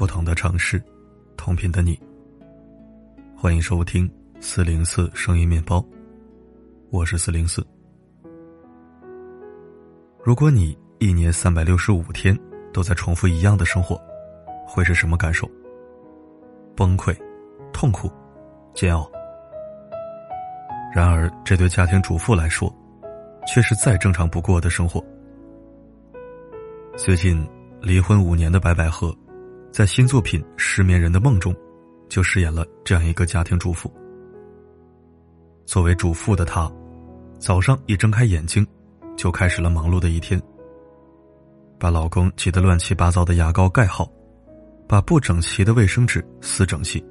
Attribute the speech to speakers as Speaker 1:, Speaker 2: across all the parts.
Speaker 1: 不同的城市，同频的你。欢迎收听四零四声音面包，我是四零四。如果你一年三百六十五天都在重复一样的生活，会是什么感受？崩溃、痛苦、煎熬。然而，这对家庭主妇来说，却是再正常不过的生活。最近离婚五年的白百合，在新作品《失眠人的梦》中，就饰演了这样一个家庭主妇。作为主妇的她，早上一睁开眼睛，就开始了忙碌的一天。把老公挤得乱七八糟的牙膏盖好，把不整齐的卫生纸撕整齐。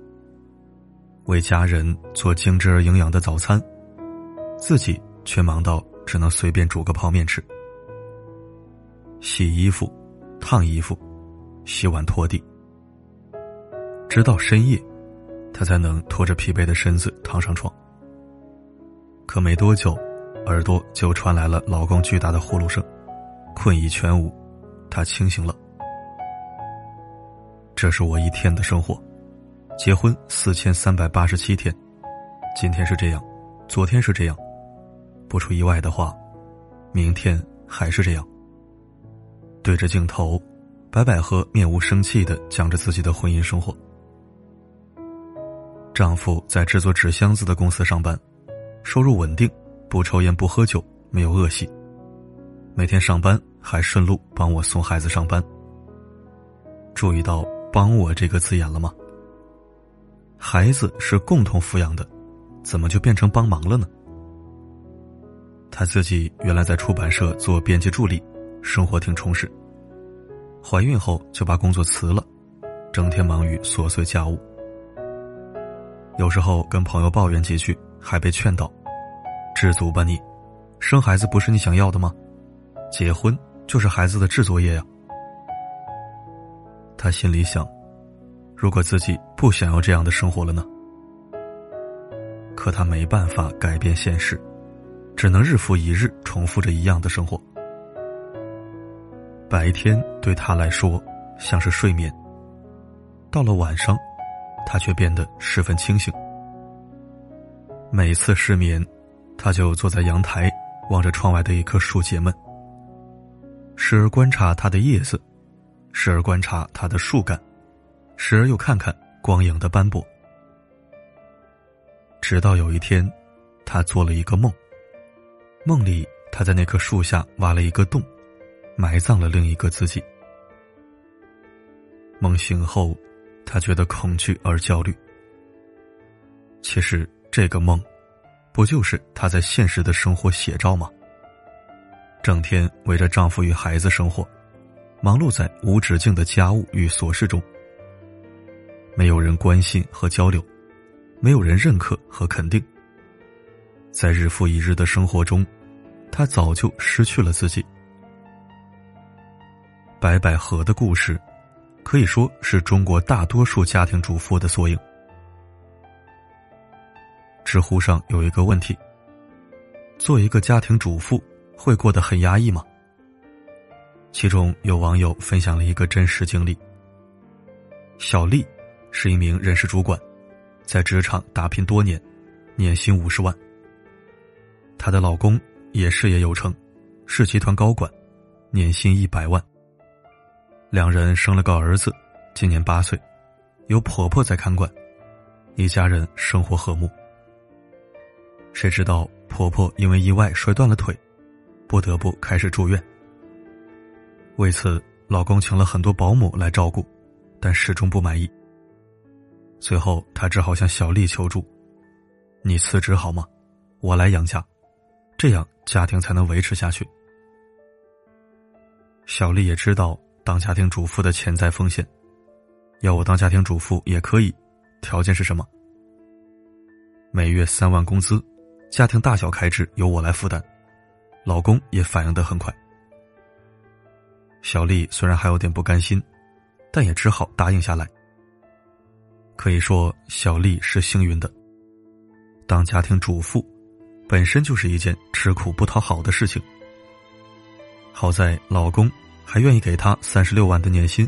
Speaker 1: 为家人做精致而营养的早餐，自己却忙到只能随便煮个泡面吃。洗衣服、烫衣服、洗碗、拖地，直到深夜，他才能拖着疲惫的身子躺上床。可没多久，耳朵就传来了老公巨大的呼噜声，困意全无，他清醒了。这是我一天的生活。结婚四千三百八十七天，今天是这样，昨天是这样，不出意外的话，明天还是这样。对着镜头，白百合面无生气的讲着自己的婚姻生活。丈夫在制作纸箱子的公司上班，收入稳定，不抽烟不喝酒，没有恶习。每天上班还顺路帮我送孩子上班。注意到“帮我”这个字眼了吗？孩子是共同抚养的，怎么就变成帮忙了呢？她自己原来在出版社做编辑助理，生活挺充实。怀孕后就把工作辞了，整天忙于琐碎家务。有时候跟朋友抱怨几句，还被劝导：“知足吧你，生孩子不是你想要的吗？结婚就是孩子的制作业呀。”他心里想。如果自己不想要这样的生活了呢？可他没办法改变现实，只能日复一日重复着一样的生活。白天对他来说像是睡眠，到了晚上，他却变得十分清醒。每次失眠，他就坐在阳台，望着窗外的一棵树解闷，时而观察它的叶子，时而观察它的树干。时而又看看光影的斑驳，直到有一天，他做了一个梦。梦里，他在那棵树下挖了一个洞，埋葬了另一个自己。梦醒后，他觉得恐惧而焦虑。其实，这个梦，不就是她在现实的生活写照吗？整天围着丈夫与孩子生活，忙碌在无止境的家务与琐事中。没有人关心和交流，没有人认可和肯定。在日复一日的生活中，他早就失去了自己。白百合的故事，可以说是中国大多数家庭主妇的缩影。知乎上有一个问题：做一个家庭主妇会过得很压抑吗？其中有网友分享了一个真实经历：小丽。是一名人事主管，在职场打拼多年，年薪五十万。她的老公也事业有成，是集团高管，年薪一百万。两人生了个儿子，今年八岁，有婆婆在看管，一家人生活和睦。谁知道婆婆因为意外摔断了腿，不得不开始住院。为此，老公请了很多保姆来照顾，但始终不满意。最后，他只好向小丽求助：“你辞职好吗？我来养家，这样家庭才能维持下去。”小丽也知道当家庭主妇的潜在风险，要我当家庭主妇也可以，条件是什么？每月三万工资，家庭大小开支由我来负担，老公也反应得很快。小丽虽然还有点不甘心，但也只好答应下来。可以说，小丽是幸运的。当家庭主妇，本身就是一件吃苦不讨好的事情。好在老公还愿意给她三十六万的年薪，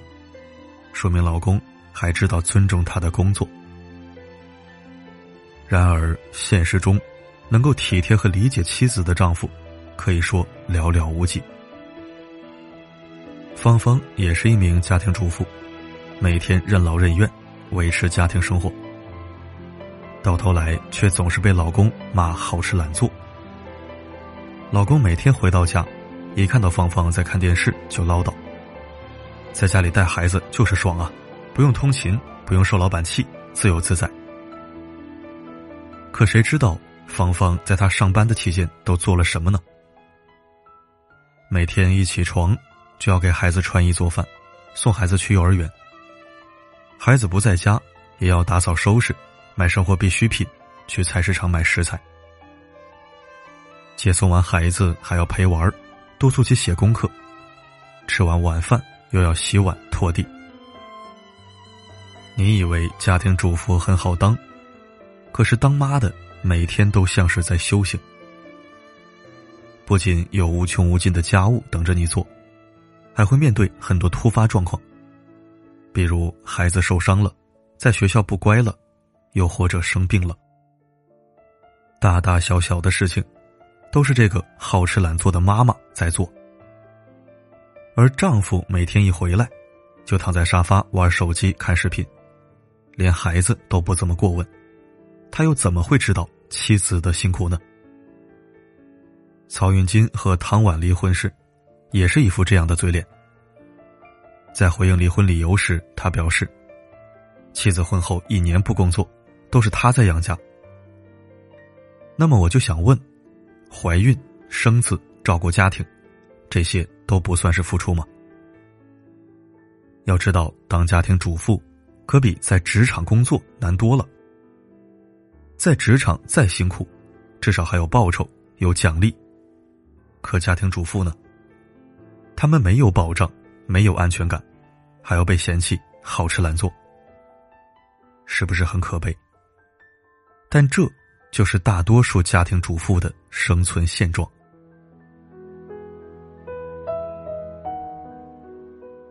Speaker 1: 说明老公还知道尊重她的工作。然而，现实中，能够体贴和理解妻子的丈夫，可以说寥寥无几。芳芳也是一名家庭主妇，每天任劳任怨，维持家庭生活。到头来，却总是被老公骂好吃懒做。老公每天回到家，一看到芳芳在看电视，就唠叨：“在家里带孩子就是爽啊，不用通勤，不用受老板气，自由自在。”可谁知道芳芳在他上班的期间都做了什么呢？每天一起床就要给孩子穿衣做饭，送孩子去幼儿园。孩子不在家，也要打扫收拾。买生活必需品，去菜市场买食材。接送完孩子还要陪玩，督促其写功课。吃完晚饭又要洗碗拖地。你以为家庭主妇很好当，可是当妈的每天都像是在修行。不仅有无穷无尽的家务等着你做，还会面对很多突发状况，比如孩子受伤了，在学校不乖了。又或者生病了，大大小小的事情，都是这个好吃懒做的妈妈在做。而丈夫每天一回来，就躺在沙发玩手机、看视频，连孩子都不怎么过问，他又怎么会知道妻子的辛苦呢？曹云金和唐婉离婚时，也是一副这样的嘴脸。在回应离婚理由时，他表示，妻子婚后一年不工作。都是他在养家，那么我就想问：怀孕、生子、照顾家庭，这些都不算是付出吗？要知道，当家庭主妇可比在职场工作难多了。在职场再辛苦，至少还有报酬、有奖励。可家庭主妇呢？他们没有保障，没有安全感，还要被嫌弃好吃懒做，是不是很可悲？但这就是大多数家庭主妇的生存现状。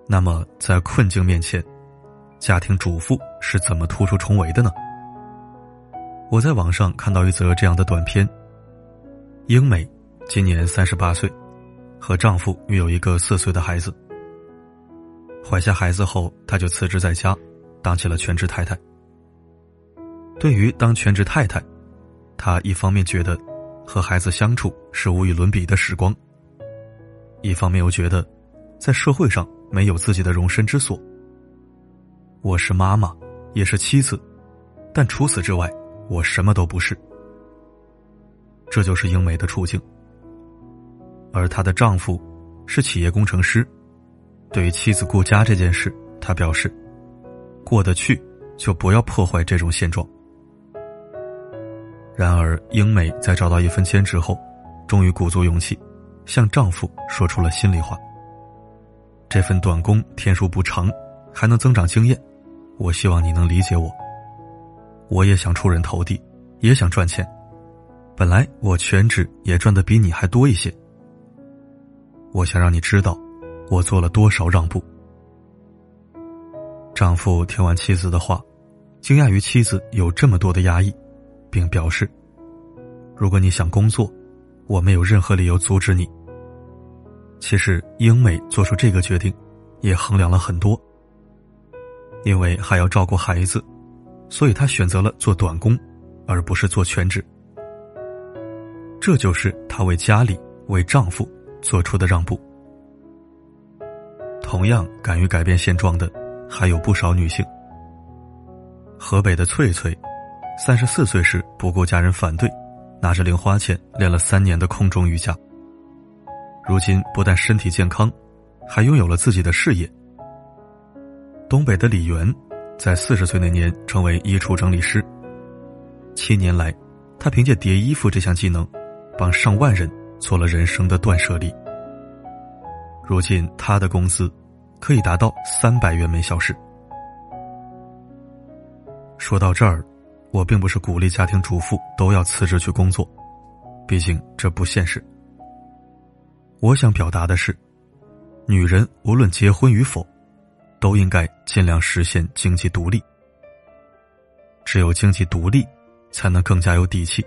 Speaker 1: 那么，在困境面前，家庭主妇是怎么突出重围的呢？我在网上看到一则这样的短片：英美今年三十八岁，和丈夫育有一个四岁的孩子。怀下孩子后，她就辞职在家，当起了全职太太。对于当全职太太，她一方面觉得和孩子相处是无与伦比的时光，一方面又觉得在社会上没有自己的容身之所。我是妈妈，也是妻子，但除此之外，我什么都不是。这就是英美的处境。而她的丈夫是企业工程师，对于妻子顾家这件事，他表示过得去就不要破坏这种现状。然而，英美在找到一份兼职后，终于鼓足勇气，向丈夫说出了心里话。这份短工天数不长，还能增长经验，我希望你能理解我。我也想出人头地，也想赚钱。本来我全职也赚的比你还多一些。我想让你知道，我做了多少让步。丈夫听完妻子的话，惊讶于妻子有这么多的压抑。并表示，如果你想工作，我没有任何理由阻止你。其实，英美做出这个决定，也衡量了很多。因为还要照顾孩子，所以她选择了做短工，而不是做全职。这就是她为家里、为丈夫做出的让步。同样敢于改变现状的，还有不少女性。河北的翠翠。三十四岁时，不顾家人反对，拿着零花钱练了三年的空中瑜伽。如今不但身体健康，还拥有了自己的事业。东北的李媛，在四十岁那年成为衣橱整理师。七年来，他凭借叠衣服这项技能，帮上万人做了人生的断舍离。如今他的工资可以达到三百元每小时。说到这儿。我并不是鼓励家庭主妇都要辞职去工作，毕竟这不现实。我想表达的是，女人无论结婚与否，都应该尽量实现经济独立。只有经济独立，才能更加有底气，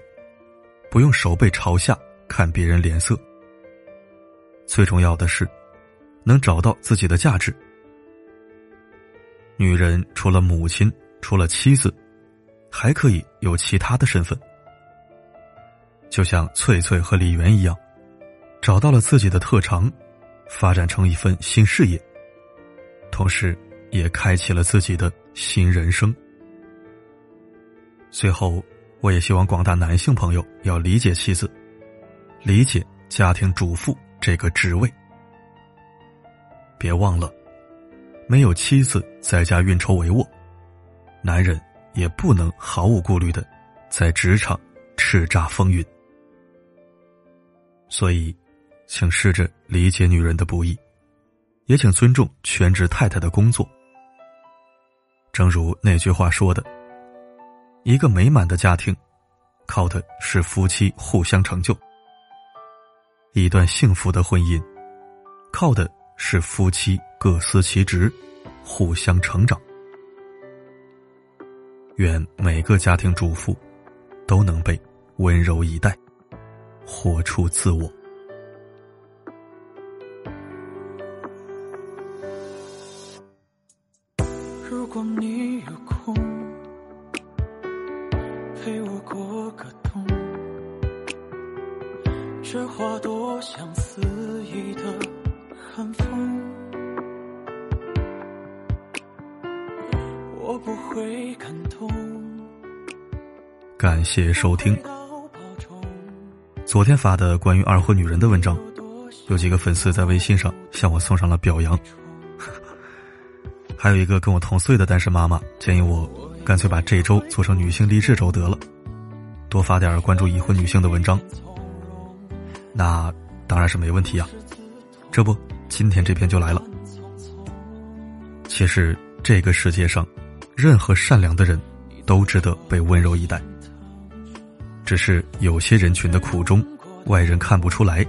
Speaker 1: 不用手背朝下看别人脸色。最重要的是，能找到自己的价值。女人除了母亲，除了妻子，还可以有其他的身份。就像翠翠和李媛一样，找到了自己的特长，发展成一份新事业，同时也开启了自己的新人生。最后，我也希望广大男性朋友要理解妻子，理解家庭主妇这个职位。别忘了，没有妻子在家运筹帷幄，男人也不能毫无顾虑的在职场叱咤风云。所以，请试着理解女人的不易，也请尊重全职太太的工作。正如那句话说的。一个美满的家庭，靠的是夫妻互相成就；一段幸福的婚姻，靠的是夫妻各司其职，互相成长。愿每个家庭主妇都能被温柔以待，活出自我。如果你有空。陪我过个冬，这花朵像感谢收听。昨天发的关于二婚女人的文章，有几个粉丝在微信上向我送上了表扬，还有一个跟我同岁的单身妈妈建议我。干脆把这周做成女性励志周得了，多发点关注已婚女性的文章，那当然是没问题啊。这不，今天这篇就来了。其实这个世界上，任何善良的人都值得被温柔以待，只是有些人群的苦衷，外人看不出来，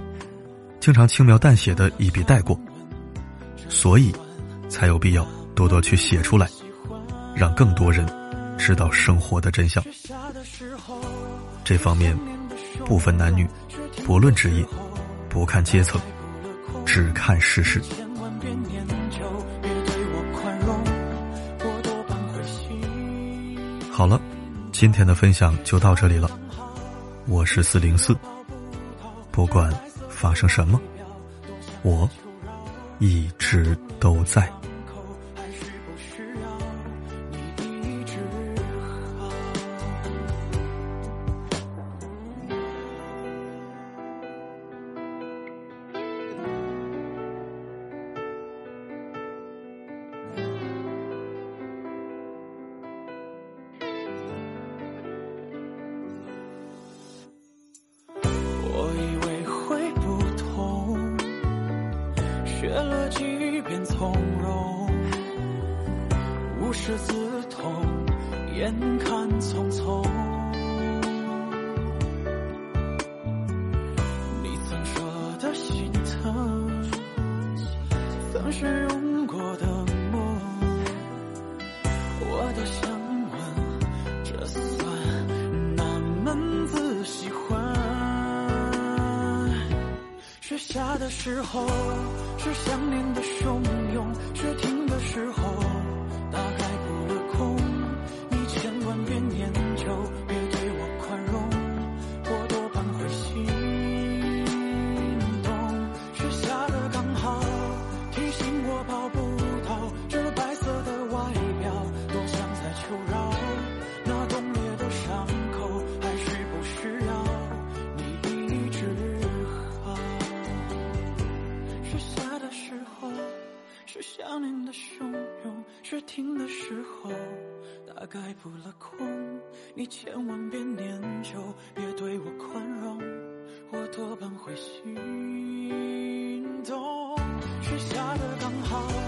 Speaker 1: 经常轻描淡写的一笔带过，所以才有必要多多去写出来，让更多人。知道生活的真相，这方面不分男女，不论职业，不看阶层，只看事实。好了，今天的分享就到这里了。我是四零四，不管发生什么，我一直都在。即便从容，无师自通，眼看匆匆。下的时候。是想念的汹涌，雪停的时候，停的时候，大概扑了空。你千万别念旧，别对我宽容，我多半会心动。雪下的刚好。